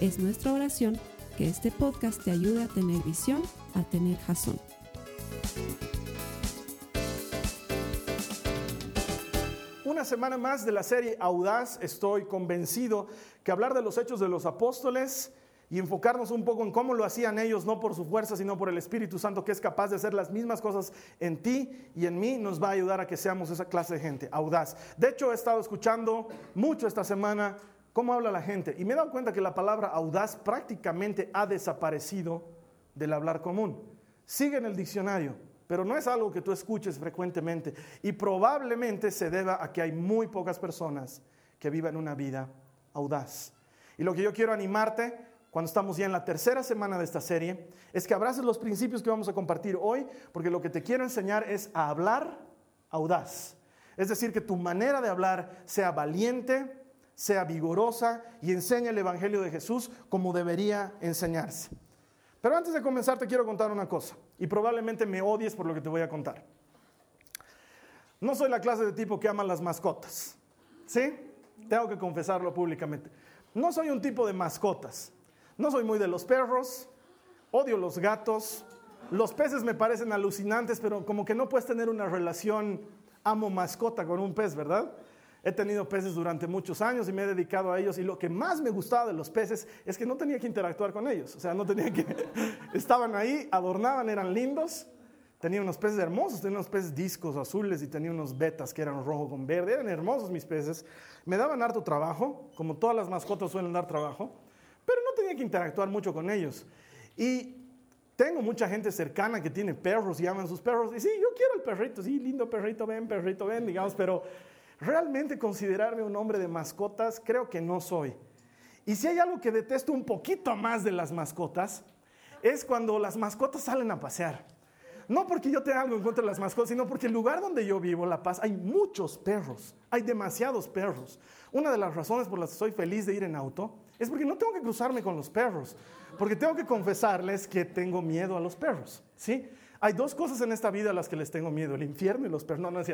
Es nuestra oración que este podcast te ayude a tener visión, a tener jazón. Una semana más de la serie Audaz, estoy convencido que hablar de los hechos de los apóstoles y enfocarnos un poco en cómo lo hacían ellos, no por su fuerza, sino por el Espíritu Santo, que es capaz de hacer las mismas cosas en ti y en mí, nos va a ayudar a que seamos esa clase de gente, audaz. De hecho, he estado escuchando mucho esta semana cómo habla la gente y me he dado cuenta que la palabra audaz prácticamente ha desaparecido del hablar común. Sigue en el diccionario, pero no es algo que tú escuches frecuentemente y probablemente se deba a que hay muy pocas personas que vivan una vida audaz. Y lo que yo quiero animarte cuando estamos ya en la tercera semana de esta serie, es que abraces los principios que vamos a compartir hoy, porque lo que te quiero enseñar es a hablar audaz. Es decir, que tu manera de hablar sea valiente, sea vigorosa y enseñe el Evangelio de Jesús como debería enseñarse. Pero antes de comenzar te quiero contar una cosa, y probablemente me odies por lo que te voy a contar. No soy la clase de tipo que ama las mascotas, ¿sí? Tengo que confesarlo públicamente. No soy un tipo de mascotas. No soy muy de los perros, odio los gatos, los peces me parecen alucinantes, pero como que no puedes tener una relación amo-mascota con un pez, ¿verdad? He tenido peces durante muchos años y me he dedicado a ellos y lo que más me gustaba de los peces es que no tenía que interactuar con ellos, o sea, no tenía que... Estaban ahí, adornaban, eran lindos, tenía unos peces hermosos, tenía unos peces discos azules y tenía unos betas que eran rojo con verde, eran hermosos mis peces, me daban harto trabajo, como todas las mascotas suelen dar trabajo, pero no tenía que interactuar mucho con ellos. Y tengo mucha gente cercana que tiene perros y aman sus perros. Y sí, yo quiero el perrito, sí, lindo perrito, ven, perrito, ven, digamos, pero realmente considerarme un hombre de mascotas, creo que no soy. Y si hay algo que detesto un poquito más de las mascotas, es cuando las mascotas salen a pasear. No porque yo tenga algo en contra de las mascotas, sino porque el lugar donde yo vivo, La Paz, hay muchos perros, hay demasiados perros. Una de las razones por las que soy feliz de ir en auto es porque no tengo que cruzarme con los perros, porque tengo que confesarles que tengo miedo a los perros, ¿sí? Hay dos cosas en esta vida a las que les tengo miedo, el infierno y los perros. No, no es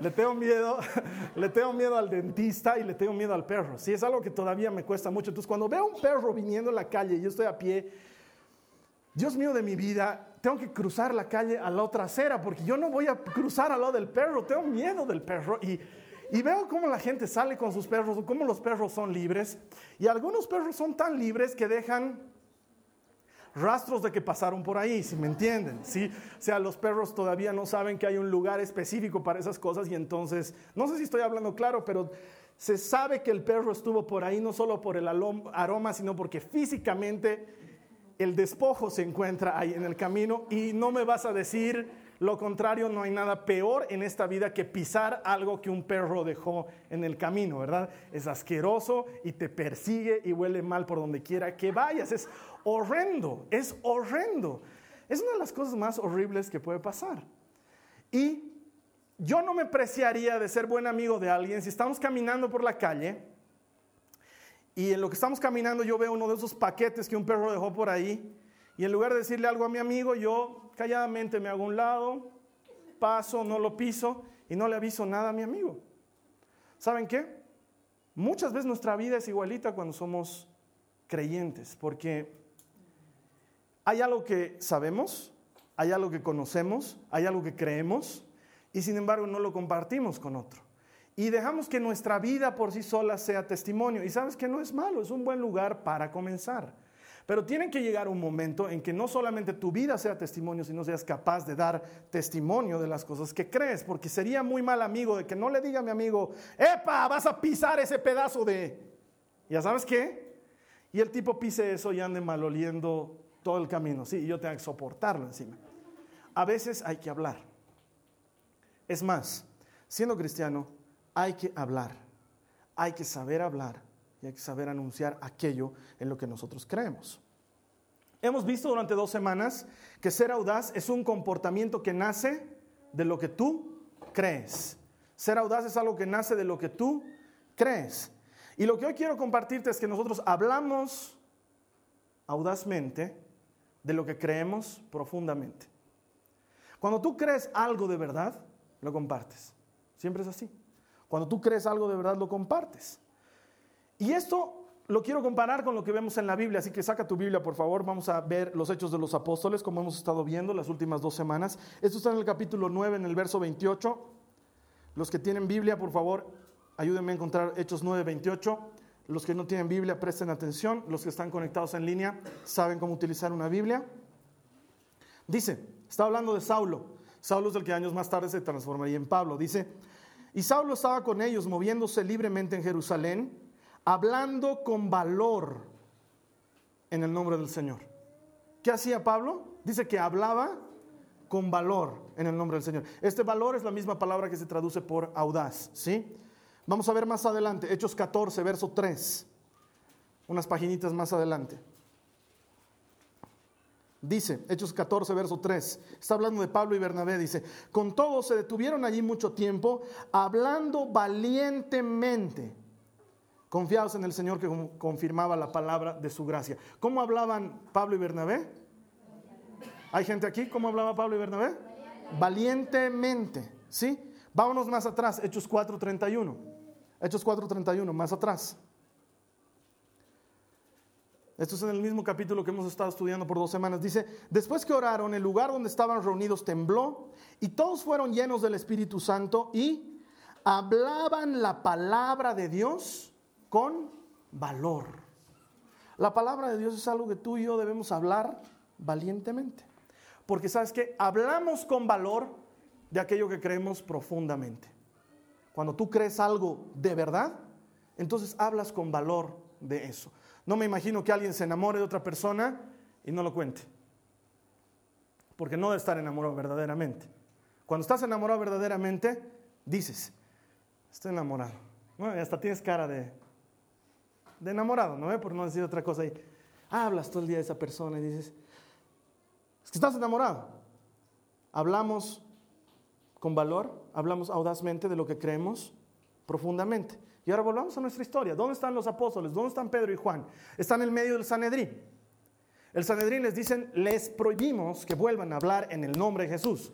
le tengo miedo, le tengo miedo al dentista y le tengo miedo al perro. Sí, es algo que todavía me cuesta mucho. Entonces, cuando veo un perro viniendo en la calle y yo estoy a pie, Dios mío de mi vida, tengo que cruzar la calle a la otra acera porque yo no voy a cruzar al lado del perro, tengo miedo del perro y y veo cómo la gente sale con sus perros, cómo los perros son libres. Y algunos perros son tan libres que dejan rastros de que pasaron por ahí, si me entienden. ¿sí? O sea, los perros todavía no saben que hay un lugar específico para esas cosas y entonces, no sé si estoy hablando claro, pero se sabe que el perro estuvo por ahí no solo por el aroma, sino porque físicamente el despojo se encuentra ahí en el camino y no me vas a decir lo contrario, no hay nada peor en esta vida que pisar algo que un perro dejó en el camino, ¿verdad? Es asqueroso y te persigue y huele mal por donde quiera que vayas. Es horrendo, es horrendo. Es una de las cosas más horribles que puede pasar. Y yo no me preciaría de ser buen amigo de alguien si estamos caminando por la calle y en lo que estamos caminando yo veo uno de esos paquetes que un perro dejó por ahí y en lugar de decirle algo a mi amigo, yo calladamente me hago un lado, paso, no lo piso y no le aviso nada a mi amigo. ¿Saben qué? Muchas veces nuestra vida es igualita cuando somos creyentes, porque hay algo que sabemos, hay algo que conocemos, hay algo que creemos, y sin embargo no lo compartimos con otro. Y dejamos que nuestra vida por sí sola sea testimonio. Y sabes que no es malo, es un buen lugar para comenzar. Pero tiene que llegar un momento en que no solamente tu vida sea testimonio, sino seas capaz de dar testimonio de las cosas que crees, porque sería muy mal amigo de que no le diga a mi amigo, epa, vas a pisar ese pedazo de... ¿Ya sabes qué? Y el tipo pise eso y ande maloliendo todo el camino. Sí, y yo tengo que soportarlo encima. A veces hay que hablar. Es más, siendo cristiano, hay que hablar. Hay que saber hablar y hay que saber anunciar aquello en lo que nosotros creemos. Hemos visto durante dos semanas que ser audaz es un comportamiento que nace de lo que tú crees. Ser audaz es algo que nace de lo que tú crees. Y lo que hoy quiero compartirte es que nosotros hablamos audazmente de lo que creemos profundamente. Cuando tú crees algo de verdad, lo compartes. Siempre es así. Cuando tú crees algo de verdad, lo compartes. Y esto lo quiero comparar con lo que vemos en la Biblia, así que saca tu Biblia, por favor. Vamos a ver los hechos de los apóstoles, como hemos estado viendo las últimas dos semanas. Esto está en el capítulo 9, en el verso 28. Los que tienen Biblia, por favor, ayúdenme a encontrar Hechos 9, 28. Los que no tienen Biblia, presten atención. Los que están conectados en línea saben cómo utilizar una Biblia. Dice, está hablando de Saulo. Saulo es el que años más tarde se transformaría en Pablo. Dice, y Saulo estaba con ellos, moviéndose libremente en Jerusalén, hablando con valor en el nombre del Señor. ¿Qué hacía Pablo? Dice que hablaba con valor en el nombre del Señor. Este valor es la misma palabra que se traduce por audaz, ¿sí? Vamos a ver más adelante, Hechos 14, verso 3, unas paginitas más adelante. Dice, Hechos 14, verso 3, está hablando de Pablo y Bernabé, dice, con todo se detuvieron allí mucho tiempo, hablando valientemente, confiados en el Señor que confirmaba la palabra de su gracia. ¿Cómo hablaban Pablo y Bernabé? ¿Hay gente aquí? ¿Cómo hablaba Pablo y Bernabé? Valientemente, ¿sí? Vámonos más atrás, Hechos 4:31. Hechos 4:31, más atrás. Esto es en el mismo capítulo que hemos estado estudiando por dos semanas. Dice, después que oraron, el lugar donde estaban reunidos tembló y todos fueron llenos del Espíritu Santo y hablaban la palabra de Dios con valor. La palabra de Dios es algo que tú y yo debemos hablar valientemente. Porque sabes que hablamos con valor de aquello que creemos profundamente. Cuando tú crees algo de verdad, entonces hablas con valor de eso. No me imagino que alguien se enamore de otra persona y no lo cuente. Porque no debe estar enamorado verdaderamente. Cuando estás enamorado verdaderamente, dices, estoy enamorado. Bueno, hasta tienes cara de, de enamorado, ¿no? Por no decir otra cosa ahí. Hablas todo el día de esa persona y dices, es que estás enamorado. Hablamos con valor, hablamos audazmente de lo que creemos profundamente. Y ahora volvamos a nuestra historia. ¿Dónde están los apóstoles? ¿Dónde están Pedro y Juan? Están en el medio del Sanedrín. El Sanedrín les dicen, les prohibimos que vuelvan a hablar en el nombre de Jesús.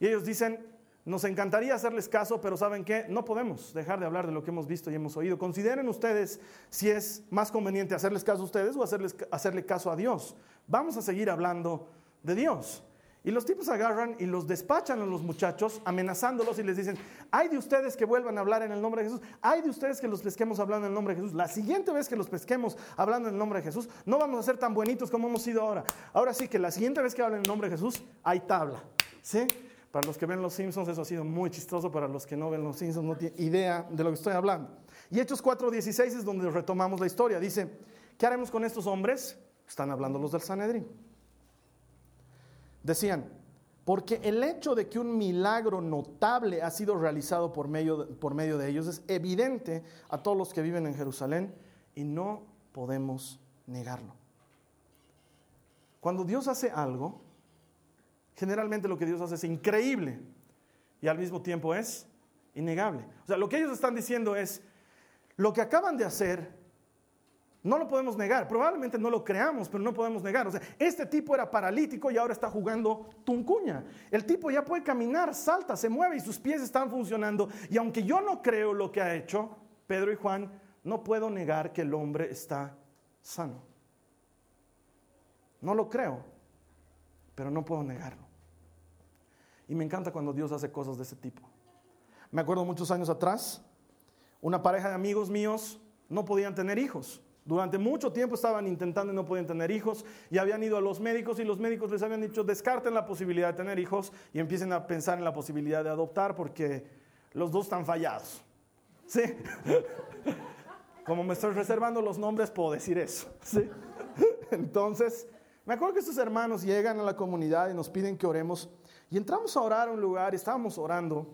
Y ellos dicen, nos encantaría hacerles caso, pero ¿saben qué? No podemos dejar de hablar de lo que hemos visto y hemos oído. Consideren ustedes si es más conveniente hacerles caso a ustedes o hacerles, hacerle caso a Dios. Vamos a seguir hablando de Dios. Y los tipos agarran y los despachan a los muchachos, amenazándolos y les dicen, hay de ustedes que vuelvan a hablar en el nombre de Jesús, hay de ustedes que los pesquemos hablando en el nombre de Jesús. La siguiente vez que los pesquemos hablando en el nombre de Jesús, no vamos a ser tan buenitos como hemos sido ahora. Ahora sí que la siguiente vez que hablen en el nombre de Jesús, hay tabla. ¿Sí? Para los que ven Los Simpsons eso ha sido muy chistoso, para los que no ven Los Simpsons no tienen idea de lo que estoy hablando. Y Hechos 4.16 es donde retomamos la historia. Dice, ¿qué haremos con estos hombres? Están hablando los del Sanedrín. Decían, porque el hecho de que un milagro notable ha sido realizado por medio, por medio de ellos es evidente a todos los que viven en Jerusalén y no podemos negarlo. Cuando Dios hace algo, generalmente lo que Dios hace es increíble y al mismo tiempo es innegable. O sea, lo que ellos están diciendo es, lo que acaban de hacer no lo podemos negar, probablemente no lo creamos, pero no podemos negar. O sea, este tipo era paralítico y ahora está jugando tuncuña. El tipo ya puede caminar, salta, se mueve y sus pies están funcionando. Y aunque yo no creo lo que ha hecho, Pedro y Juan, no puedo negar que el hombre está sano. No lo creo, pero no puedo negarlo. Y me encanta cuando Dios hace cosas de ese tipo. Me acuerdo muchos años atrás, una pareja de amigos míos no podían tener hijos. Durante mucho tiempo estaban intentando y no podían tener hijos y habían ido a los médicos y los médicos les habían dicho descarten la posibilidad de tener hijos y empiecen a pensar en la posibilidad de adoptar porque los dos están fallados. ¿Sí? Como me estoy reservando los nombres puedo decir eso. ¿Sí? Entonces, me acuerdo que estos hermanos llegan a la comunidad y nos piden que oremos y entramos a orar a un lugar y estábamos orando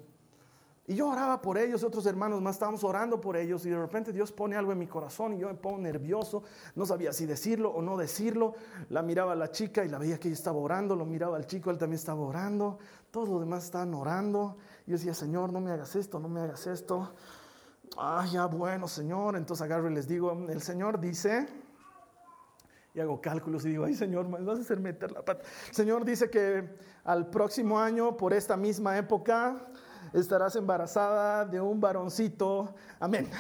Y yo oraba por ellos, otros hermanos más estábamos orando por ellos y de repente Dios pone algo en mi corazón y yo me pongo nervioso, no sabía si decirlo o no decirlo. La miraba la chica y la veía que ella estaba orando, lo miraba al chico, él también estaba orando, todos los demás estaban orando. Y yo decía, Señor, no me hagas esto, no me hagas esto. Ah, ya bueno, Señor. Entonces agarro y les digo, el Señor dice, y hago cálculos y digo, ay Señor, me vas a hacer meter la pata. El Señor dice que al próximo año, por esta misma época, estarás embarazada de un varoncito. Amén.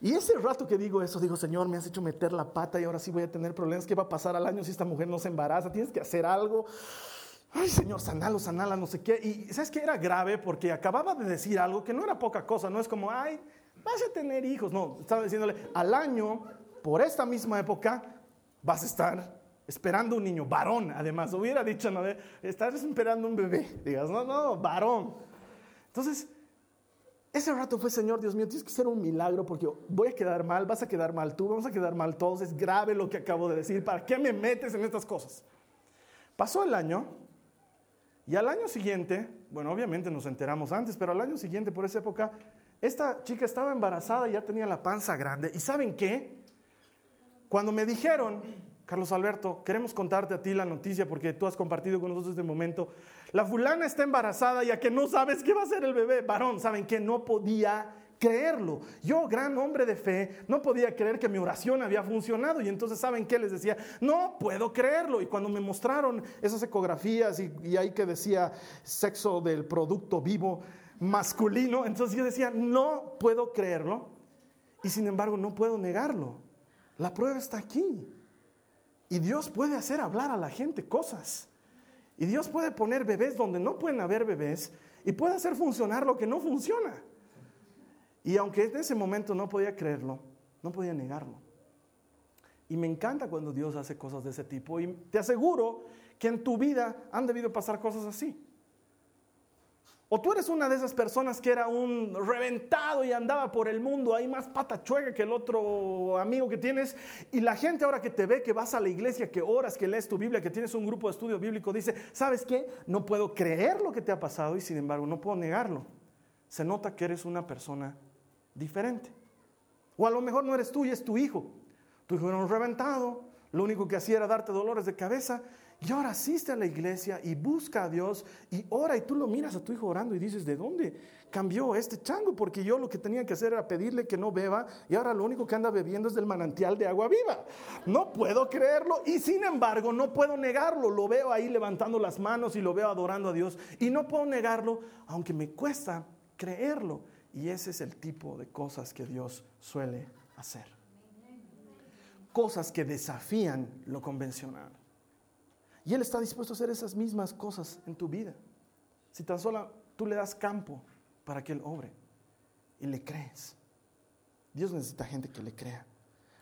Y ese rato que digo eso, digo, Señor, me has hecho meter la pata y ahora sí voy a tener problemas. ¿Qué va a pasar al año si esta mujer no se embaraza? Tienes que hacer algo. Ay, Señor, sanalo, sanala, no sé qué. Y sabes que era grave porque acababa de decir algo que no era poca cosa. No es como, ay, vas a tener hijos. No, estaba diciéndole, al año, por esta misma época, vas a estar esperando un niño, varón, además. Hubiera dicho, no, estás esperando un bebé. Digas, no, no, varón. Entonces, ese rato fue, Señor Dios mío, tienes que hacer un milagro porque voy a quedar mal, vas a quedar mal tú, vamos a quedar mal todos, es grave lo que acabo de decir, ¿para qué me metes en estas cosas? Pasó el año y al año siguiente, bueno, obviamente nos enteramos antes, pero al año siguiente, por esa época, esta chica estaba embarazada y ya tenía la panza grande. ¿Y saben qué? Cuando me dijeron, Carlos Alberto, queremos contarte a ti la noticia porque tú has compartido con nosotros este momento. La fulana está embarazada ya que no sabes qué va a ser el bebé. Varón, ¿saben qué? No podía creerlo. Yo, gran hombre de fe, no podía creer que mi oración había funcionado. Y entonces, ¿saben qué? Les decía, no puedo creerlo. Y cuando me mostraron esas ecografías y, y ahí que decía sexo del producto vivo masculino, entonces yo decía, no puedo creerlo. Y sin embargo, no puedo negarlo. La prueba está aquí. Y Dios puede hacer hablar a la gente cosas. Y Dios puede poner bebés donde no pueden haber bebés y puede hacer funcionar lo que no funciona. Y aunque en ese momento no podía creerlo, no podía negarlo. Y me encanta cuando Dios hace cosas de ese tipo. Y te aseguro que en tu vida han debido pasar cosas así. O tú eres una de esas personas que era un reventado y andaba por el mundo ahí más patachuega que el otro amigo que tienes. Y la gente ahora que te ve, que vas a la iglesia, que oras, que lees tu Biblia, que tienes un grupo de estudio bíblico, dice, ¿sabes qué? No puedo creer lo que te ha pasado y sin embargo no puedo negarlo. Se nota que eres una persona diferente. O a lo mejor no eres tú y es tu hijo. Tu hijo era un reventado, lo único que hacía era darte dolores de cabeza y ahora asiste a la iglesia y busca a Dios y ora y tú lo miras a tu hijo orando y dices, ¿de dónde cambió este chango? Porque yo lo que tenía que hacer era pedirle que no beba y ahora lo único que anda bebiendo es del manantial de agua viva. No puedo creerlo y sin embargo no puedo negarlo. Lo veo ahí levantando las manos y lo veo adorando a Dios y no puedo negarlo aunque me cuesta creerlo. Y ese es el tipo de cosas que Dios suele hacer. Cosas que desafían lo convencional. Y Él está dispuesto a hacer esas mismas cosas en tu vida. Si tan solo tú le das campo para que Él obre y le crees. Dios necesita gente que le crea.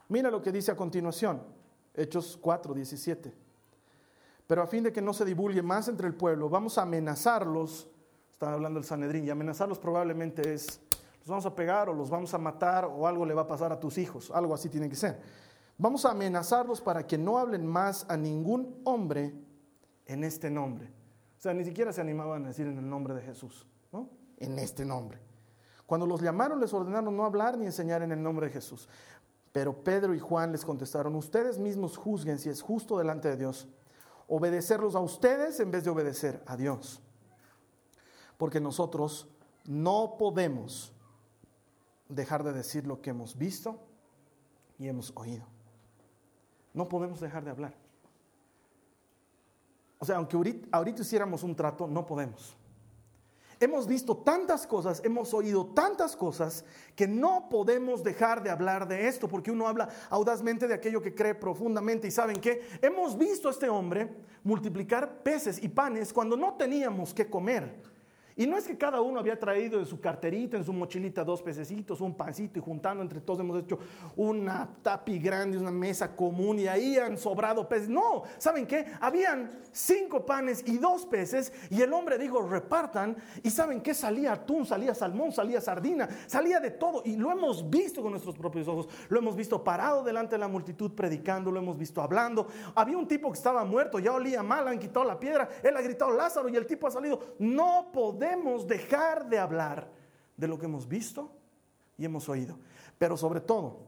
Mira lo que dice a continuación, Hechos 4, 17. Pero a fin de que no se divulgue más entre el pueblo, vamos a amenazarlos. Están hablando del Sanedrín, y amenazarlos probablemente es, los vamos a pegar o los vamos a matar o algo le va a pasar a tus hijos. Algo así tiene que ser. Vamos a amenazarlos para que no hablen más a ningún hombre en este nombre. O sea, ni siquiera se animaban a decir en el nombre de Jesús, ¿no? En este nombre. Cuando los llamaron les ordenaron no hablar ni enseñar en el nombre de Jesús. Pero Pedro y Juan les contestaron, ustedes mismos juzguen si es justo delante de Dios obedecerlos a ustedes en vez de obedecer a Dios. Porque nosotros no podemos dejar de decir lo que hemos visto y hemos oído. No podemos dejar de hablar. O sea, aunque ahorita, hiciéramos un trato, no podemos. Hemos visto tantas cosas, hemos oído tantas cosas que no podemos dejar de hablar de esto, porque uno habla audazmente de aquello que cree profundamente. Y saben qué? Hemos visto a este hombre multiplicar peces y panes cuando no teníamos que comer. Y no es que cada uno había traído en su carterita, en su mochilita, dos pececitos, un pancito y juntando entre todos hemos hecho una tapi grande, una mesa común y ahí han sobrado peces. No, ¿saben qué? Habían cinco panes y dos peces y el hombre dijo repartan y ¿saben qué? Salía atún, salía salmón, salía sardina, salía de todo y lo hemos visto con nuestros propios ojos. Lo hemos visto parado delante de la multitud predicando, lo hemos visto hablando. Había un tipo que estaba muerto, ya olía mal, han quitado la piedra, él ha gritado Lázaro y el tipo ha salido. No podemos dejar de hablar de lo que hemos visto y hemos oído. Pero sobre todo,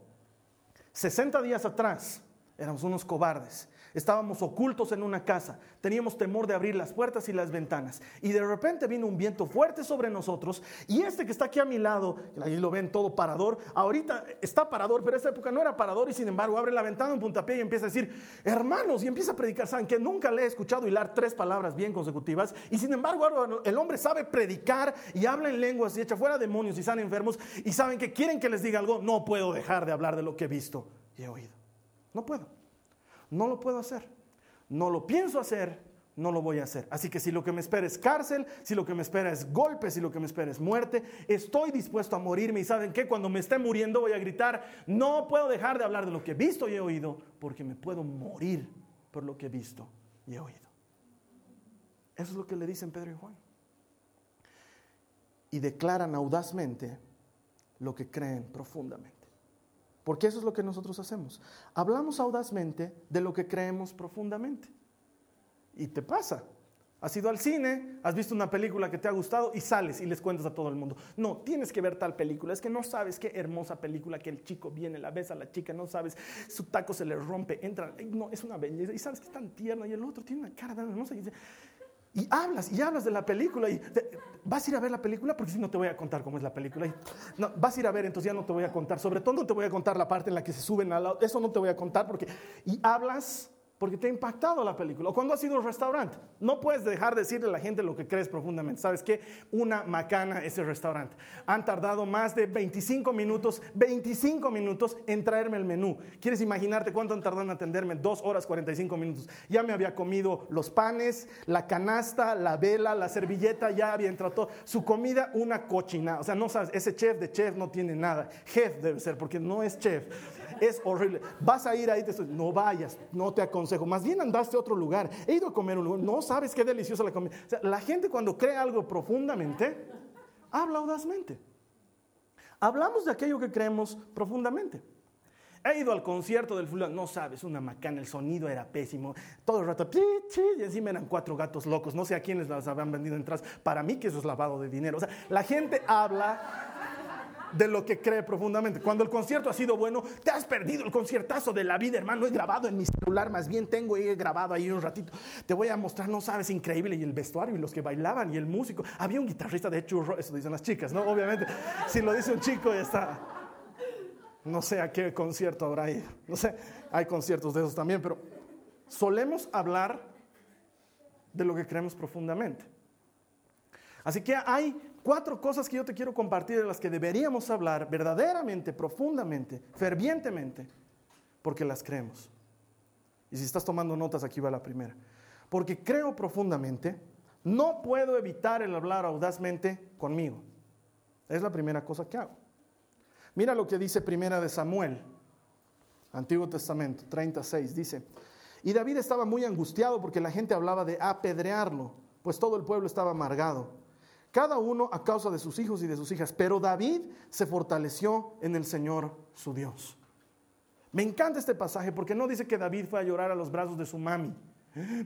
60 días atrás éramos unos cobardes Estábamos ocultos en una casa, teníamos temor de abrir las puertas y las ventanas. Y de repente vino un viento fuerte sobre nosotros. Y este que está aquí a mi lado, ahí lo ven todo parador, ahorita está parador, pero esa época no era parador y sin embargo abre la ventana en puntapié y empieza a decir, hermanos, y empieza a predicar, saben que nunca le he escuchado hilar tres palabras bien consecutivas. Y sin embargo el hombre sabe predicar y habla en lenguas y echa fuera demonios y están enfermos. Y saben que quieren que les diga algo, no puedo dejar de hablar de lo que he visto y he oído. No puedo. No lo puedo hacer. No lo pienso hacer, no lo voy a hacer. Así que si lo que me espera es cárcel, si lo que me espera es golpe, si lo que me espera es muerte, estoy dispuesto a morirme. Y saben que cuando me esté muriendo voy a gritar, no puedo dejar de hablar de lo que he visto y he oído, porque me puedo morir por lo que he visto y he oído. Eso es lo que le dicen Pedro y Juan. Y declaran audazmente lo que creen profundamente. Porque eso es lo que nosotros hacemos. Hablamos audazmente de lo que creemos profundamente. Y te pasa. Has ido al cine, has visto una película que te ha gustado y sales y les cuentas a todo el mundo. No, tienes que ver tal película. Es que no sabes qué hermosa película que el chico viene, la besa a la chica, no sabes, su taco se le rompe, entra. No, es una belleza. Y sabes que es tan tierna y el otro tiene una cara tan hermosa. Y dice, y hablas y hablas de la película y vas a ir a ver la película porque si no te voy a contar cómo es la película. Y, no, vas a ir a ver, entonces ya no te voy a contar. Sobre todo no te voy a contar la parte en la que se suben al lado. Eso no te voy a contar porque... Y hablas porque te ha impactado la película. O cuando has ido a un restaurante, no puedes dejar de decirle a la gente lo que crees profundamente. ¿Sabes qué? Una macana ese restaurante. Han tardado más de 25 minutos, 25 minutos en traerme el menú. ¿Quieres imaginarte cuánto han tardado en atenderme? Dos horas 45 minutos. Ya me había comido los panes, la canasta, la vela, la servilleta, ya había entrado todo. Su comida, una cochina. O sea, no sabes, ese chef de chef no tiene nada. Chef debe ser, porque no es chef es horrible. Vas a ir ahí, te no vayas, no te aconsejo. Más bien andaste a otro lugar. He ido a comer un lugar, no sabes qué deliciosa la comida. la gente cuando cree algo profundamente, habla audazmente. Hablamos de aquello que creemos profundamente. He ido al concierto del fulano, no sabes, una macana, el sonido era pésimo, todo el rato, y encima eran cuatro gatos locos, no sé a quiénes las habían vendido entradas, para mí que eso es lavado de dinero. O sea, la gente habla de lo que cree profundamente. Cuando el concierto ha sido bueno, te has perdido el conciertazo de la vida, hermano. He grabado en mi celular, más bien tengo he grabado ahí un ratito. Te voy a mostrar, no sabes, increíble. Y el vestuario y los que bailaban y el músico. Había un guitarrista de churro, eso dicen las chicas, ¿no? Obviamente, si lo dice un chico, ya está. No sé a qué concierto habrá ido. No sé, hay conciertos de esos también, pero solemos hablar de lo que creemos profundamente. Así que hay cuatro cosas que yo te quiero compartir de las que deberíamos hablar verdaderamente, profundamente, fervientemente, porque las creemos. Y si estás tomando notas, aquí va la primera. Porque creo profundamente, no puedo evitar el hablar audazmente conmigo. Es la primera cosa que hago. Mira lo que dice Primera de Samuel, Antiguo Testamento, 36, dice, y David estaba muy angustiado porque la gente hablaba de apedrearlo, pues todo el pueblo estaba amargado cada uno a causa de sus hijos y de sus hijas. Pero David se fortaleció en el Señor su Dios. Me encanta este pasaje porque no dice que David fue a llorar a los brazos de su mami.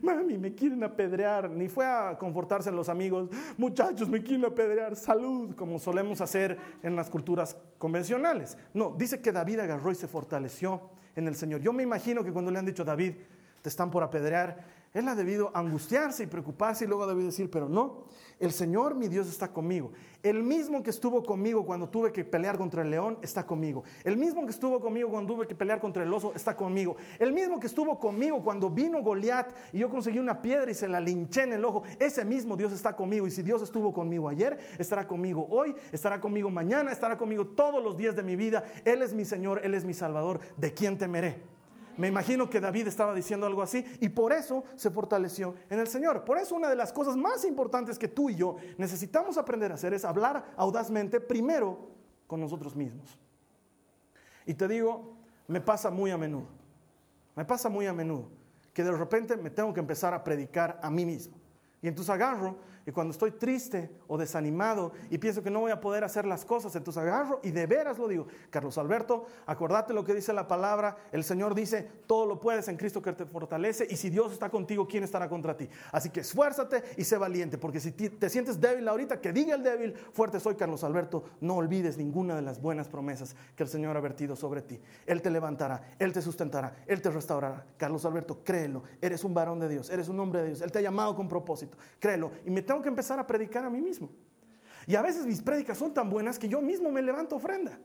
Mami, me quieren apedrear. Ni fue a confortarse en los amigos. Muchachos, me quieren apedrear. Salud, como solemos hacer en las culturas convencionales. No, dice que David agarró y se fortaleció en el Señor. Yo me imagino que cuando le han dicho, David, te están por apedrear, él ha debido angustiarse y preocuparse y luego ha debido decir, pero no, el Señor mi Dios está conmigo. El mismo que estuvo conmigo cuando tuve que pelear contra el león está conmigo. El mismo que estuvo conmigo cuando tuve que pelear contra el oso está conmigo. El mismo que estuvo conmigo cuando vino Goliat y yo conseguí una piedra y se la linché en el ojo. Ese mismo Dios está conmigo. Y si Dios estuvo conmigo ayer, estará conmigo hoy, estará conmigo mañana, estará conmigo todos los días de mi vida. Él es mi Señor, Él es mi Salvador. ¿De quién temeré? Me imagino que David estaba diciendo algo así y por eso se fortaleció en el Señor. Por eso una de las cosas más importantes que tú y yo necesitamos aprender a hacer es hablar audazmente primero con nosotros mismos. Y te digo, me pasa muy a menudo. Me pasa muy a menudo que de repente me tengo que empezar a predicar a mí mismo. Y entonces agarro Y cuando estoy triste o desanimado y pienso que no voy a poder hacer las cosas, entonces agarro y de veras lo digo. Carlos Alberto, acordate lo que dice la palabra. El Señor dice, todo lo puedes en Cristo que te fortalece. Y si Dios está contigo, ¿quién estará contra ti? Así que esfuérzate y sé valiente. Porque si te sientes débil ahorita, que diga el débil, fuerte soy Carlos Alberto. No olvides ninguna de las buenas promesas que el Señor ha vertido sobre ti. Él te levantará, Él te sustentará, Él te restaurará. Carlos Alberto, créelo. Eres un varón de Dios, eres un hombre de Dios. Él te ha llamado con propósito. Créelo. Y tengo que empezar a predicar a mí mismo. Y a veces mis prédicas son tan buenas que yo mismo me levanto ofrenda.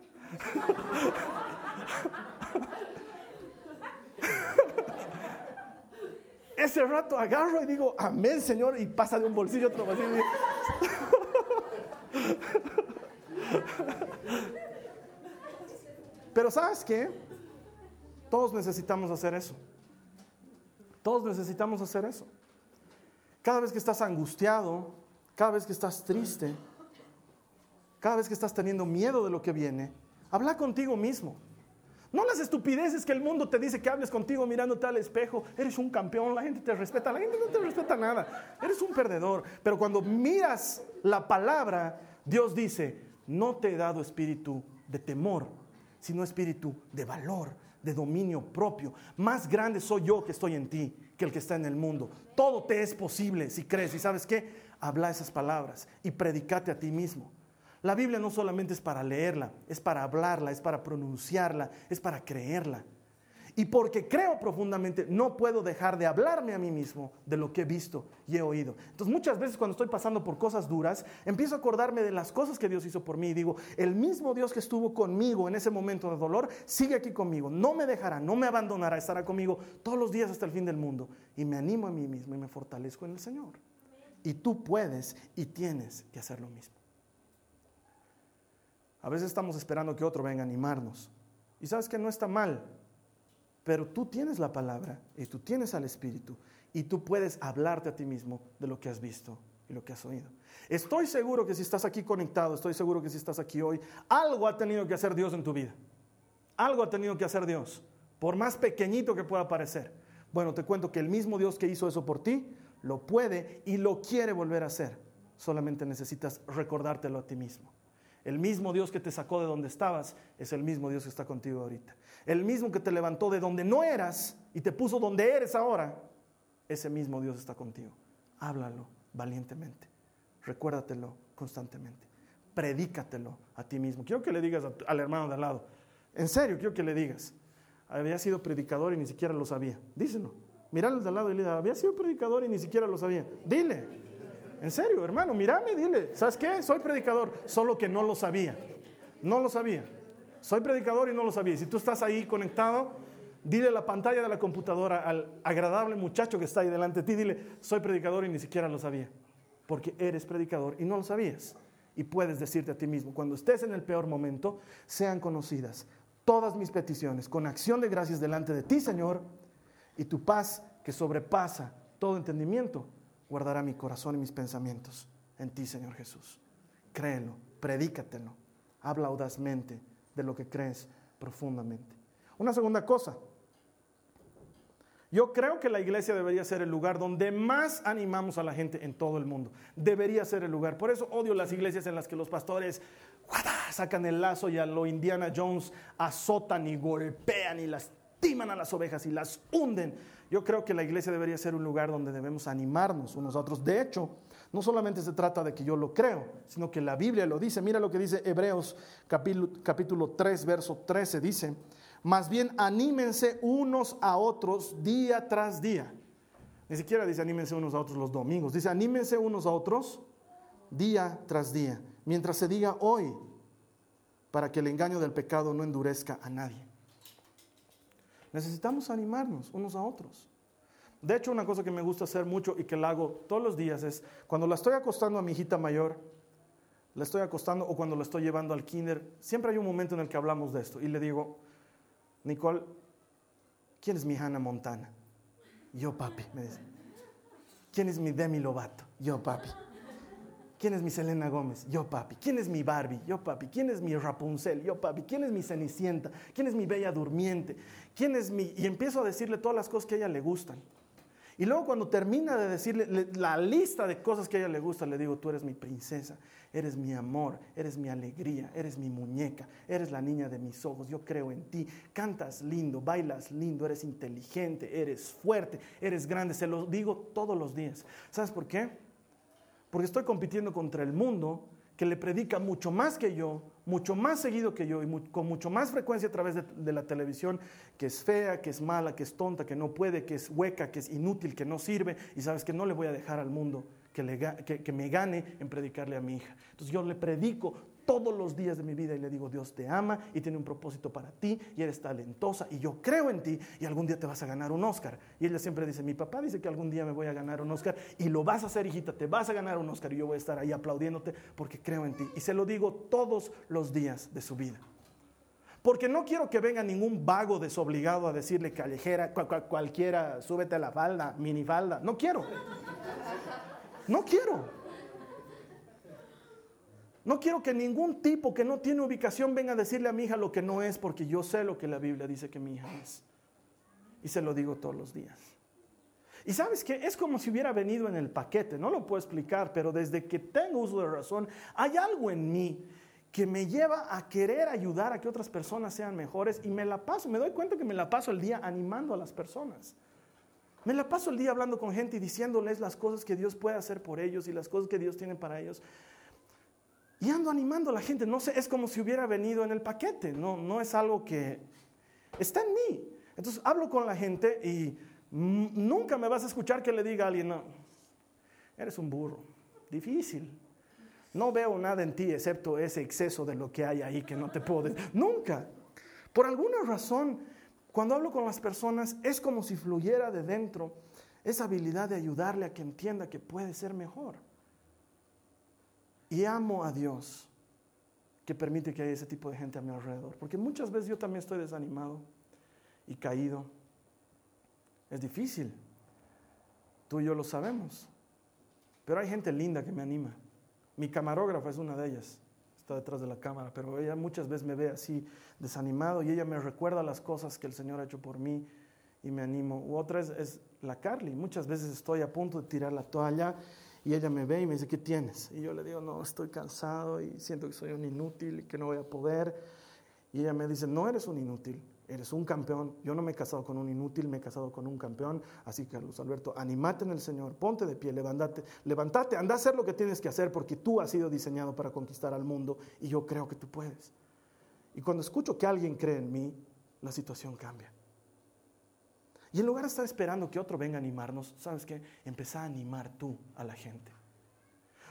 Ese rato agarro y digo, amén Señor, y pasa de un bolsillo a otro bolsillo. Pero sabes qué? Todos necesitamos hacer eso. Todos necesitamos hacer eso. Cada vez que estás angustiado, cada vez que estás triste, cada vez que estás teniendo miedo de lo que viene, habla contigo mismo. No las estupideces que el mundo te dice que hables contigo mirándote al espejo. Eres un campeón, la gente te respeta, la gente no te respeta nada. Eres un perdedor. Pero cuando miras la palabra, Dios dice, no te he dado espíritu de temor, sino espíritu de valor, de dominio propio. Más grande soy yo que estoy en ti que el que está en el mundo. Todo te es posible si crees. ¿Y sabes qué? Habla esas palabras y predicate a ti mismo. La Biblia no solamente es para leerla, es para hablarla, es para pronunciarla, es para creerla. Y porque creo profundamente, no puedo dejar de hablarme a mí mismo de lo que he visto y he oído. Entonces muchas veces cuando estoy pasando por cosas duras, empiezo a acordarme de las cosas que Dios hizo por mí y digo, el mismo Dios que estuvo conmigo en ese momento de dolor, sigue aquí conmigo, no me dejará, no me abandonará, estará conmigo todos los días hasta el fin del mundo. Y me animo a mí mismo y me fortalezco en el Señor. Y tú puedes y tienes que hacer lo mismo. A veces estamos esperando que otro venga a animarnos. Y sabes que no está mal pero tú tienes la palabra y tú tienes al Espíritu y tú puedes hablarte a ti mismo de lo que has visto y lo que has oído. Estoy seguro que si estás aquí conectado, estoy seguro que si estás aquí hoy, algo ha tenido que hacer Dios en tu vida. Algo ha tenido que hacer Dios, por más pequeñito que pueda parecer. Bueno, te cuento que el mismo Dios que hizo eso por ti, lo puede y lo quiere volver a hacer. Solamente necesitas recordártelo a ti mismo. El mismo Dios que te sacó de donde estabas es el mismo Dios que está contigo ahorita. El mismo que te levantó de donde no eras y te puso donde eres ahora, ese mismo Dios está contigo. Háblalo valientemente. Recuérdatelo constantemente. Predícatelo a ti mismo. Quiero que le digas al hermano de al lado. En serio, quiero que le digas. Había sido predicador y ni siquiera lo sabía. Díselo. Míralo de al lado y le había sido predicador y ni siquiera lo sabía. Dile. En serio, hermano, mírame, dile, ¿sabes qué? Soy predicador, solo que no lo sabía. No lo sabía. Soy predicador y no lo sabía. Si tú estás ahí conectado, dile la pantalla de la computadora al agradable muchacho que está ahí delante de ti, dile, soy predicador y ni siquiera lo sabía. Porque eres predicador y no lo sabías. Y puedes decirte a ti mismo, cuando estés en el peor momento, sean conocidas todas mis peticiones con acción de gracias delante de ti, Señor, y tu paz que sobrepasa todo entendimiento guardará mi corazón y mis pensamientos en ti, Señor Jesús. Créelo, predícatelo, habla audazmente de lo que crees profundamente. Una segunda cosa, yo creo que la iglesia debería ser el lugar donde más animamos a la gente en todo el mundo. Debería ser el lugar. Por eso odio las iglesias en las que los pastores sacan el lazo y a lo Indiana Jones azotan y golpean y lastiman a las ovejas y las hunden yo creo que la iglesia debería ser un lugar donde debemos animarnos unos a otros. De hecho, no solamente se trata de que yo lo creo, sino que la Biblia lo dice. Mira lo que dice Hebreos capítulo, capítulo 3, verso 13. Dice, más bien anímense unos a otros día tras día. Ni siquiera dice anímense unos a otros los domingos. Dice anímense unos a otros día tras día. Mientras se diga hoy, para que el engaño del pecado no endurezca a nadie. Necesitamos animarnos unos a otros. De hecho, una cosa que me gusta hacer mucho y que la hago todos los días es cuando la estoy acostando a mi hijita mayor, la estoy acostando o cuando la estoy llevando al kinder, siempre hay un momento en el que hablamos de esto y le digo, Nicole, ¿quién es mi Hannah Montana? Yo, papi, me dice. ¿Quién es mi Demi Lovato? Yo, papi. ¿Quién es mi Selena Gómez? Yo, papi. ¿Quién es mi Barbie? Yo, papi. ¿Quién es mi Rapunzel? Yo, papi. ¿Quién es mi Cenicienta? ¿Quién es mi Bella Durmiente? ¿Quién es mi...? Y empiezo a decirle todas las cosas que a ella le gustan. Y luego cuando termina de decirle la lista de cosas que a ella le gusta, le digo, tú eres mi princesa, eres mi amor, eres mi alegría, eres mi muñeca, eres la niña de mis ojos, yo creo en ti, cantas lindo, bailas lindo, eres inteligente, eres fuerte, eres grande, se lo digo todos los días. ¿Sabes por qué? Porque estoy compitiendo contra el mundo que le predica mucho más que yo, mucho más seguido que yo y con mucho más frecuencia a través de, la televisión, que es fea, que es mala, que es tonta, que no puede, que es hueca, que es inútil, que no sirve, y sabes que no le voy a dejar al mundo que, que me gane en predicarle a mi hija. Entonces yo le predico todos los días de mi vida y le digo, Dios te ama y tiene un propósito para ti y eres talentosa y yo creo en ti y algún día te vas a ganar un Oscar. Y ella siempre dice, mi papá dice que algún día me voy a ganar un Oscar y lo vas a hacer, hijita, te vas a ganar un Oscar y yo voy a estar ahí aplaudiéndote porque creo en ti. Y se lo digo todos los días de su vida. Porque no quiero que venga ningún vago desobligado a decirle callejera, cualquiera, súbete a la falda, minifalda. No quiero. No quiero. No quiero que ningún tipo que no tiene ubicación venga a decirle a mi hija lo que no es, porque yo sé lo que la Biblia dice que mi hija es. Y se lo digo todos los días. Y sabes que es como si hubiera venido en el paquete, no lo puedo explicar, pero desde que tengo uso de razón, hay algo en mí que me lleva a querer ayudar a que otras personas sean mejores y me la paso, me doy cuenta que me la paso el día animando a las personas. Me la paso el día hablando con gente y diciéndoles las cosas que Dios puede hacer por ellos y las cosas que Dios tiene para ellos. Y ando animando a la gente, no sé, es como si hubiera venido en el paquete, no, no es algo que está en mí. Entonces hablo con la gente y nunca me vas a escuchar que le diga a alguien, no, eres un burro, difícil. No veo nada en ti excepto ese exceso de lo que hay ahí que no te puedo Nunca. Por alguna razón, cuando hablo con las personas, es como si fluyera de dentro esa habilidad de ayudarle a que entienda que puede ser mejor. Y amo a Dios que permite que haya ese tipo de gente a mi alrededor. Porque muchas veces yo también estoy desanimado y caído. Es difícil. Tú y yo lo sabemos. Pero hay gente linda que me anima. Mi camarógrafa es una de ellas. Está detrás de la cámara. Pero ella muchas veces me ve así desanimado y ella me recuerda las cosas que el Señor ha hecho por mí y me animo. U otra es, es la Carly. Muchas veces estoy a punto de tirar la toalla y ella me ve y me dice, ¿qué tienes? Y yo le digo, no, estoy cansado y siento que soy un inútil y que no voy a poder. Y ella me dice, no eres un inútil, eres un campeón. Yo no me he casado con un inútil, me he casado con un campeón. Así que, Carlos Alberto, animate en el Señor, ponte de pie, levántate, levántate, anda a hacer lo que tienes que hacer porque tú has sido diseñado para conquistar al mundo y yo creo que tú puedes. Y cuando escucho que alguien cree en mí, la situación cambia. Y en lugar de estar esperando que otro venga a animarnos, ¿sabes qué? Empezá a animar tú a la gente.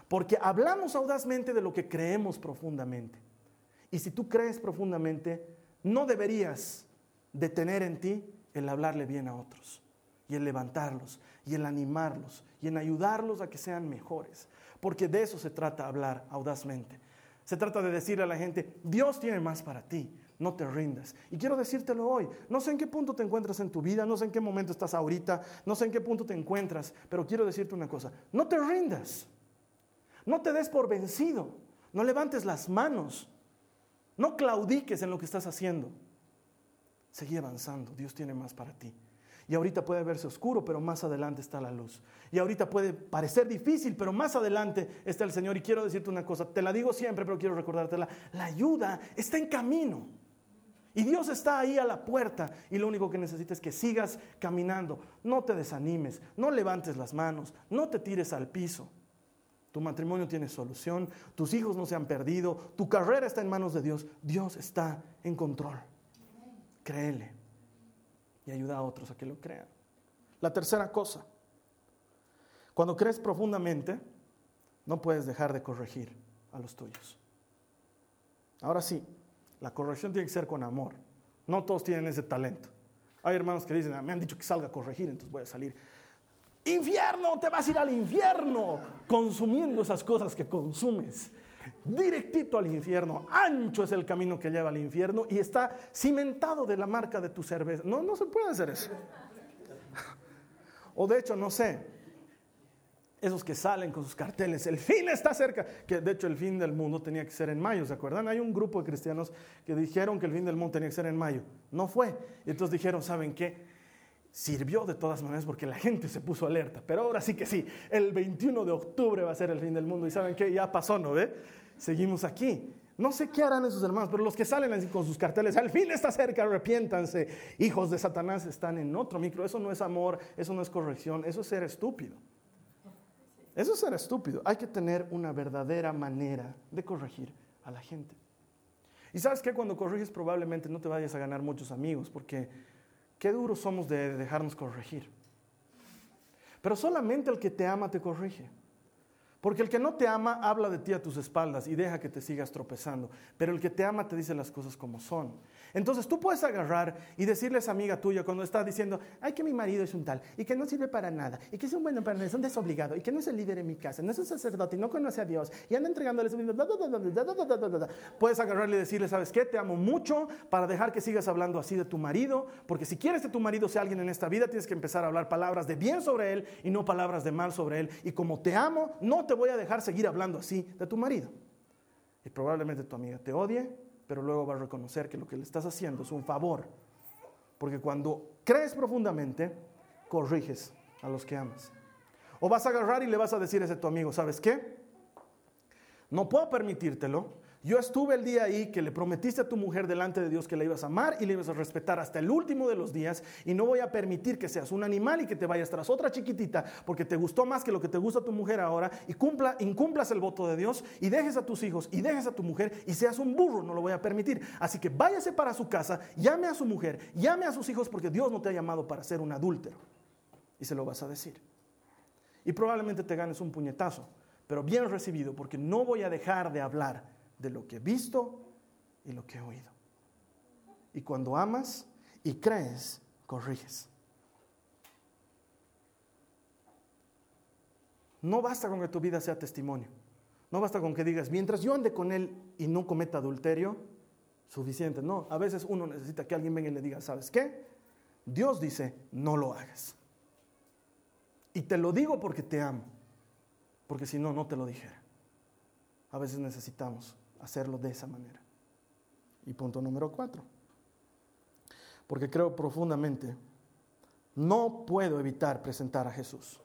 Porque hablamos audazmente de lo que creemos profundamente. Y si tú crees profundamente, no deberías detener en ti el hablarle bien a otros, y el levantarlos, y el animarlos, y en ayudarlos a que sean mejores. Porque de eso se trata hablar audazmente. Se trata de decirle a la gente, Dios tiene más para ti no te rindas. Y quiero decírtelo hoy, no sé en qué punto te encuentras en tu vida, no sé en qué momento estás ahorita, no sé en qué punto te encuentras, pero quiero decirte una cosa, no te rindas, no te des por vencido, no levantes las manos, no claudiques en lo que estás haciendo. Seguí avanzando, Dios tiene más para ti. Y ahorita puede verse oscuro, pero más adelante está la luz. Y ahorita puede parecer difícil, pero más adelante está el Señor. Y quiero decirte una cosa, te la digo siempre, pero quiero recordártela. La ayuda está en camino. Y Dios está ahí a la puerta y lo único que necesitas es que sigas caminando. No te desanimes, no levantes las manos, no te tires al piso. Tu matrimonio tiene solución, tus hijos no se han perdido, tu carrera está en manos de Dios. Dios está en control. Créele y ayuda a otros a que lo crean. La tercera cosa, cuando crees profundamente, no puedes dejar de corregir a los tuyos. Ahora sí, la corrección tiene que ser con amor. No todos tienen ese talento. Hay hermanos que dicen, ah, me han dicho que salga a corregir, entonces voy a salir. Infierno, te vas a ir al infierno consumiendo esas cosas que consumes. Directito al infierno. Ancho es el camino que lleva al infierno y está cimentado de la marca de tu cerveza. No, no se puede hacer eso. O de hecho, no sé, esos que salen con sus carteles, el fin está cerca, que de hecho el fin del mundo tenía que ser en mayo, ¿se acuerdan? Hay un grupo de cristianos que dijeron que el fin del mundo tenía que ser en mayo, no fue. Y entonces dijeron, ¿saben qué? Sirvió de todas maneras porque la gente se puso alerta. Pero ahora sí que sí, el 21 de octubre va a ser el fin del mundo y saben que ya pasó, ¿no ve? Seguimos aquí. No sé qué harán esos hermanos, pero los que salen así con sus carteles, al fin está cerca, arrepiéntanse, hijos de Satanás, están en otro micro. Eso no es amor, eso no es corrección, eso es ser estúpido. Eso es ser estúpido. Hay que tener una verdadera manera de corregir a la gente. Y sabes que cuando corriges probablemente no te vayas a ganar muchos amigos, porque Qué duros somos de dejarnos corregir. Pero solamente el que te ama te corrige. Porque el que no te ama habla de ti a tus espaldas y deja que te sigas tropezando. Pero el que te ama te dice las cosas como son. Entonces tú puedes agarrar y decirle a esa amiga tuya cuando está diciendo, ay, que mi marido es un tal, y que no sirve para nada, y que es un bueno para nada, es un desobligado, y que no es el líder en mi casa, no es un sacerdote, y no conoce a Dios, y anda entregándole su vida. Puedes agarrarle y decirle, ¿sabes qué? Te amo mucho para dejar que sigas hablando así de tu marido, porque si quieres que tu marido sea alguien en esta vida, tienes que empezar a hablar palabras de bien sobre él y no palabras de mal sobre él. Y como te amo, no te voy a dejar seguir hablando así de tu marido. Y probablemente tu amiga te odie, pero luego va a reconocer que lo que le estás haciendo es un favor. Porque cuando crees profundamente, corriges a los que amas. O vas a agarrar y le vas a decir a ese tu amigo, ¿sabes qué? No puedo permitírtelo, yo estuve el día ahí que le prometiste a tu mujer delante de Dios que la ibas a amar y le ibas a respetar hasta el último de los días y no voy a permitir que seas un animal y que te vayas tras otra chiquitita porque te gustó más que lo que te gusta tu mujer ahora y cumpla, incumplas el voto de Dios y dejes a tus hijos y dejes a tu mujer y seas un burro, no lo voy a permitir. Así que váyase para su casa, llame a su mujer, llame a sus hijos porque Dios no te ha llamado para ser un adúltero. Y se lo vas a decir. Y probablemente te ganes un puñetazo, pero bien recibido porque no voy a dejar de hablar de lo que he visto y lo que he oído. Y cuando amas y crees, corriges. No basta con que tu vida sea testimonio. No basta con que digas, mientras yo ande con él y no cometa adulterio, suficiente. No, a veces uno necesita que alguien venga y le diga, ¿sabes qué? Dios dice, no lo hagas. Y te lo digo porque te amo, porque si no, no te lo dijera. A veces necesitamos hacerlo de esa manera. Y punto número cuatro. Porque creo profundamente, no puedo evitar presentar a Jesús.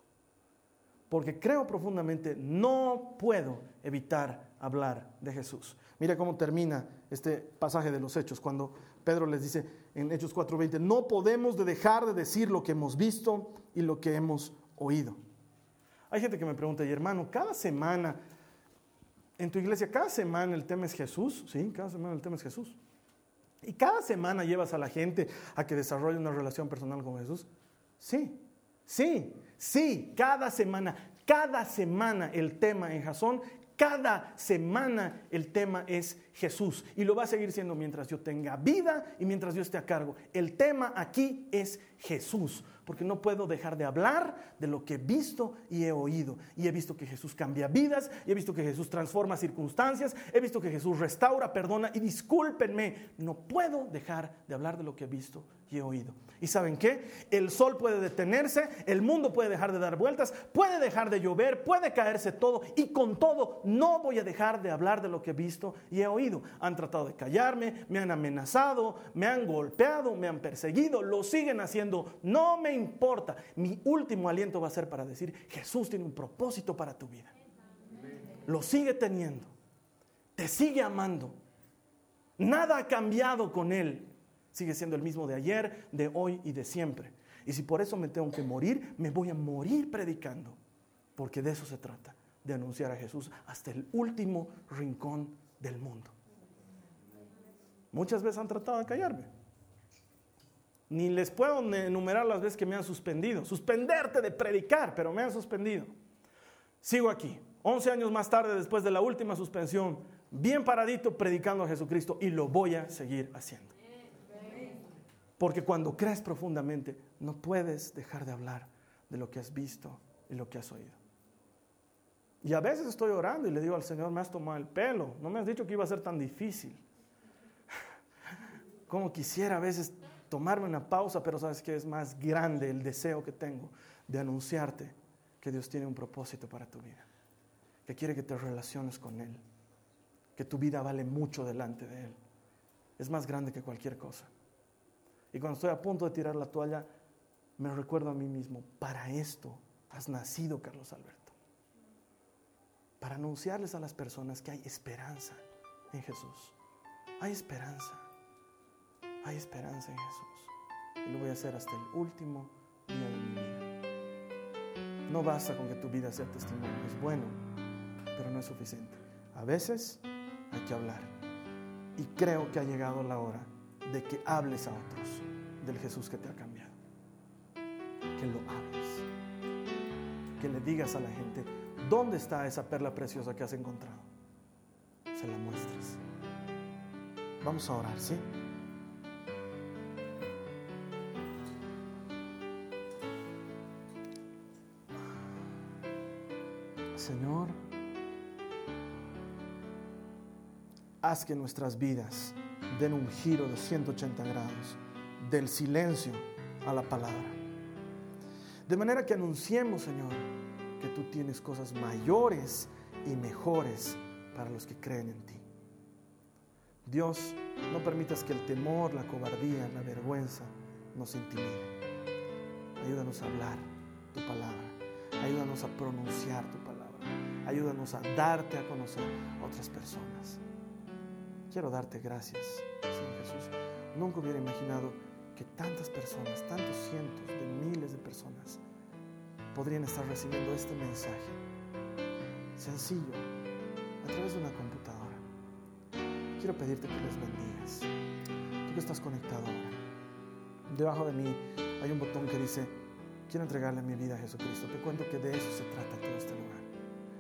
Porque creo profundamente, no puedo evitar hablar de Jesús. Mira cómo termina este pasaje de los Hechos, cuando Pedro les dice en Hechos 4:20, no podemos dejar de decir lo que hemos visto y lo que hemos oído. Hay gente que me pregunta, y hermano, cada semana en tu iglesia cada semana el tema es Jesús, ¿sí? Cada semana el tema es Jesús. Y cada semana llevas a la gente a que desarrolle una relación personal con Jesús. Sí, sí, sí, cada semana, cada semana el tema en Jasón, cada semana el tema es Jesús. Y lo va a seguir siendo mientras yo tenga vida y mientras yo esté a cargo. El tema aquí es Jesús porque no puedo dejar de hablar de lo que he visto y he oído. Y he visto que Jesús cambia vidas, y he visto que Jesús transforma circunstancias, he visto que Jesús restaura, perdona, y discúlpenme, no puedo dejar de hablar de lo que he visto y he oído. ¿Y saben qué? El sol puede detenerse, el mundo puede dejar de dar vueltas, puede dejar de llover, puede caerse todo, y con todo no voy a dejar de hablar de lo que he visto y he oído. Han tratado de callarme, me han amenazado, me han golpeado, me han perseguido, lo siguen haciendo, no me importa. Mi último aliento va a ser para decir, Jesús tiene un propósito para tu vida. Lo sigue teniendo. Te sigue amando. Nada ha cambiado con Él. Sigue siendo el mismo de ayer, de hoy y de siempre. Y si por eso me tengo que morir, me voy a morir predicando. Porque de eso se trata, de anunciar a Jesús hasta el último rincón del mundo. Muchas veces han tratado de callarme. Ni les puedo enumerar las veces que me han suspendido. Suspenderte de predicar, pero me han suspendido. Sigo aquí, 11 años más tarde, después de la última suspensión, bien paradito predicando a Jesucristo y lo voy a seguir haciendo. Porque cuando crees profundamente, no puedes dejar de hablar de lo que has visto y lo que has oído. Y a veces estoy orando y le digo al Señor, me has tomado el pelo, no me has dicho que iba a ser tan difícil. Como quisiera a veces tomarme una pausa, pero sabes que es más grande el deseo que tengo de anunciarte que Dios tiene un propósito para tu vida, que quiere que te relaciones con Él, que tu vida vale mucho delante de Él. Es más grande que cualquier cosa. Y cuando estoy a punto de tirar la toalla, me recuerdo a mí mismo, para esto has nacido, Carlos Alberto. Para anunciarles a las personas que hay esperanza en Jesús. Hay esperanza. Hay esperanza en Jesús. Y lo voy a hacer hasta el último día de mi vida. No basta con que tu vida sea testimonio. Es bueno, pero no es suficiente. A veces hay que hablar. Y creo que ha llegado la hora de que hables a otros del Jesús que te ha cambiado. Que lo hables. Que le digas a la gente, ¿dónde está esa perla preciosa que has encontrado? Se la muestres. Vamos a orar, ¿sí? Señor, haz que nuestras vidas den un giro de 180 grados, del silencio a la palabra. De manera que anunciemos, Señor, que tú tienes cosas mayores y mejores para los que creen en ti. Dios, no permitas que el temor, la cobardía, la vergüenza nos intimiden. Ayúdanos a hablar tu palabra. Ayúdanos a pronunciar tu palabra. Ayúdanos a darte a conocer a otras personas. Quiero darte gracias, Señor Jesús. Nunca hubiera imaginado que tantas personas, tantos cientos de miles de personas, podrían estar recibiendo este mensaje sencillo a través de una computadora. Quiero pedirte que les bendigas. Tú que estás conectado ahora, debajo de mí hay un botón que dice, quiero entregarle mi vida a Jesucristo. Te cuento que de eso se trata todo este lugar.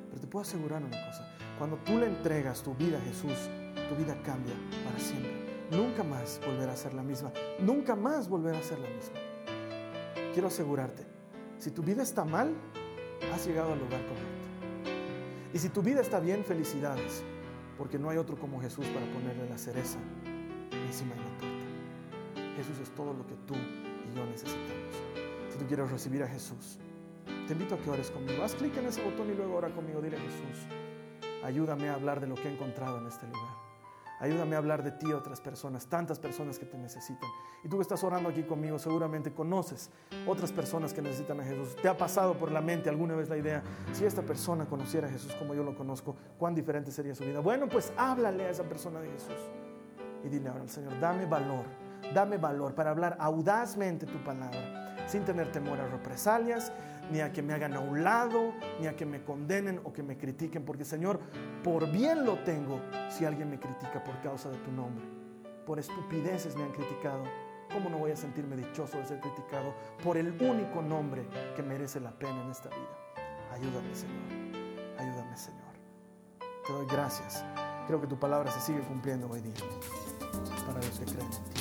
Pero te puedo asegurar una cosa, cuando tú le entregas tu vida a Jesús, tu vida cambia para siempre. Nunca más volverá a ser la misma. Nunca más volverá a ser la misma. Quiero asegurarte, si tu vida está mal, has llegado al lugar correcto. Y si tu vida está bien, felicidades, porque no hay otro como Jesús para ponerle la cereza encima de la torta. Jesús es todo lo que tú y yo necesitamos. Si tú quieres recibir a Jesús, te invito a que ores conmigo. Haz clic en ese botón y luego ora conmigo. Dile Jesús, ayúdame a hablar de lo que he encontrado en este lugar. Ayúdame a hablar de ti a otras personas, tantas personas que te necesitan. Y tú que estás orando aquí conmigo, seguramente conoces otras personas que necesitan a Jesús. ¿Te ha pasado por la mente alguna vez la idea, si esta persona conociera a Jesús como yo lo conozco, cuán diferente sería su vida? Bueno, pues háblale a esa persona de Jesús. Y dile ahora al Señor, dame valor, dame valor para hablar audazmente tu palabra, sin tener temor a represalias, ni a que me hagan a un lado, ni a que me condenen o que me critiquen, porque Señor, por bien lo tengo si alguien me critica por causa de tu nombre. Por estupideces me han criticado. ¿Cómo no voy a sentirme dichoso de ser criticado por el único nombre que merece la pena en esta vida? Ayúdame, Señor. Ayúdame, Señor. Te doy gracias. Creo que tu palabra se sigue cumpliendo hoy día para los que creen en ti.